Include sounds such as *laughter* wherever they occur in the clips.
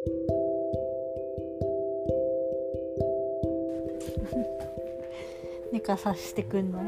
*laughs* 寝かさしてくんない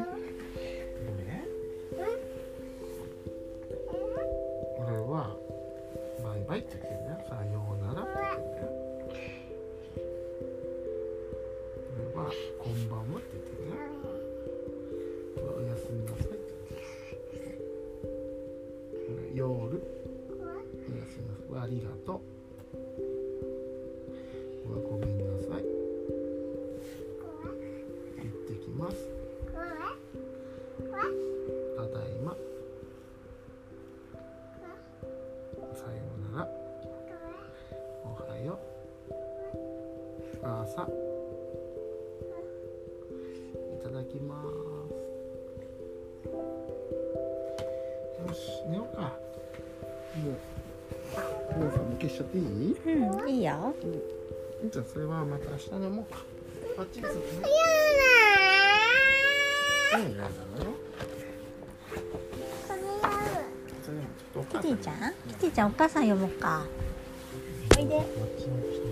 よ。う朝いただきます。よし寝ようか。もう。もうさもう消しちゃっていい？うんいいよ。じゃあそれはまた明日飲もうか。あっちにするね。うんやだよ。キティちゃん？キティちゃんお母さん読もうかおいで。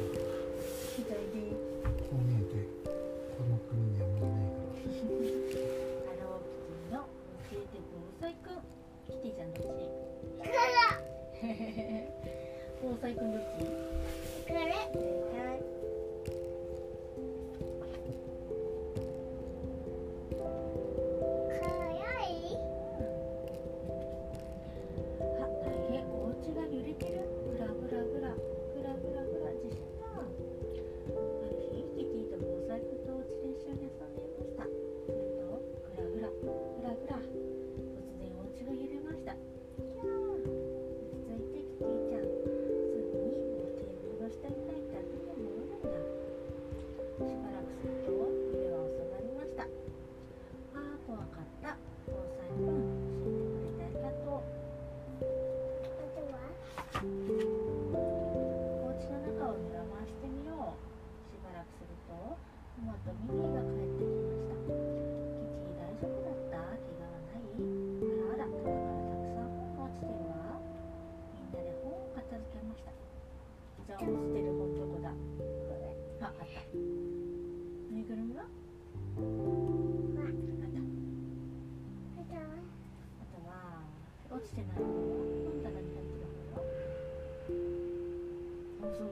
とミミィが帰ってきました。キティ大丈夫だった。怪我はないあらあら棚からた。くさん本が落ちてるわみんなで本を片付けました。じゃあ落ちてる本どこだあ、あった。ぬいぐるみはあった。あとは落ちてないの本棚に入ってる方あそう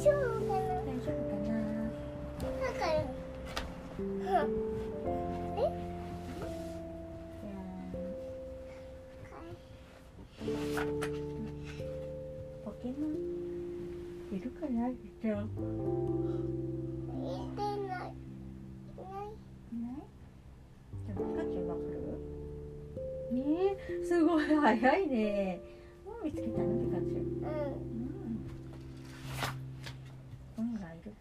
丈夫かな大丈夫かななんか、ポケモン。いるかないいないいないないゃえすごい早いねもう見つけたのピカチュウうん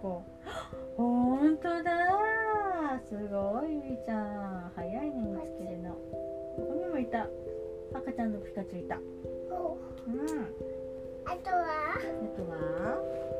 こう。*gasps* 本当だすごいゆいちゃん。早いね見つけるのここにもいた。赤ちゃんのピカチュウいた。うん。あとは？あとは？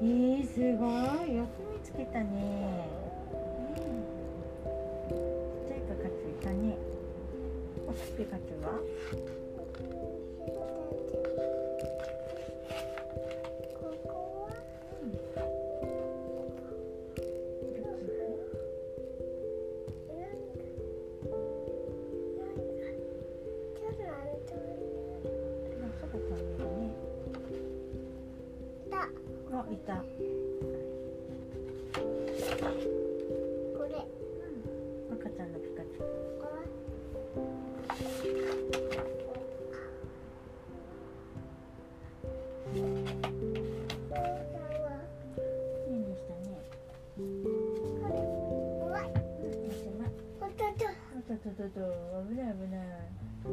えー、すごい。よく見つけたね、ちっちゃいカカついたね大きいカつは？あとと危ない危ない。こ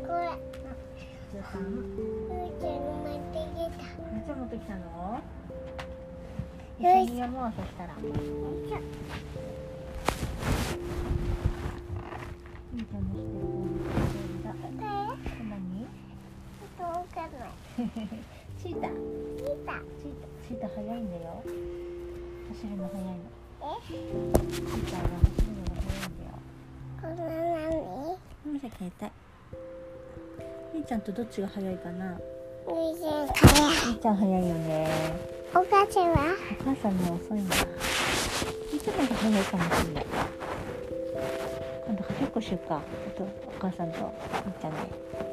れ。じゃあさんふーちゃんの持ってきめっちゃ持ってきたの一緒に読もう？そしたらたよいいいじゃんしてる本だで何どう？かないチータチータチータ速いんだよ走るの速いの携帯みーちゃんとどっちが速いかなみせかみーちゃん速いよねお母ちゃんはお母さんの遅いんだみーちゃんの方が速いかもしれない今度はけっこしようかあとお母さんとみーちゃんでね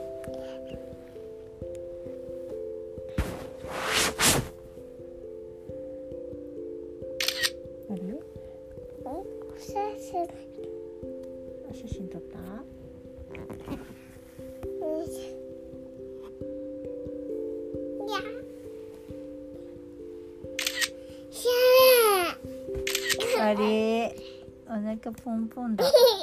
お写真お写真撮った？みせいやしゃあれ？お腹ポンポンだ。*laughs*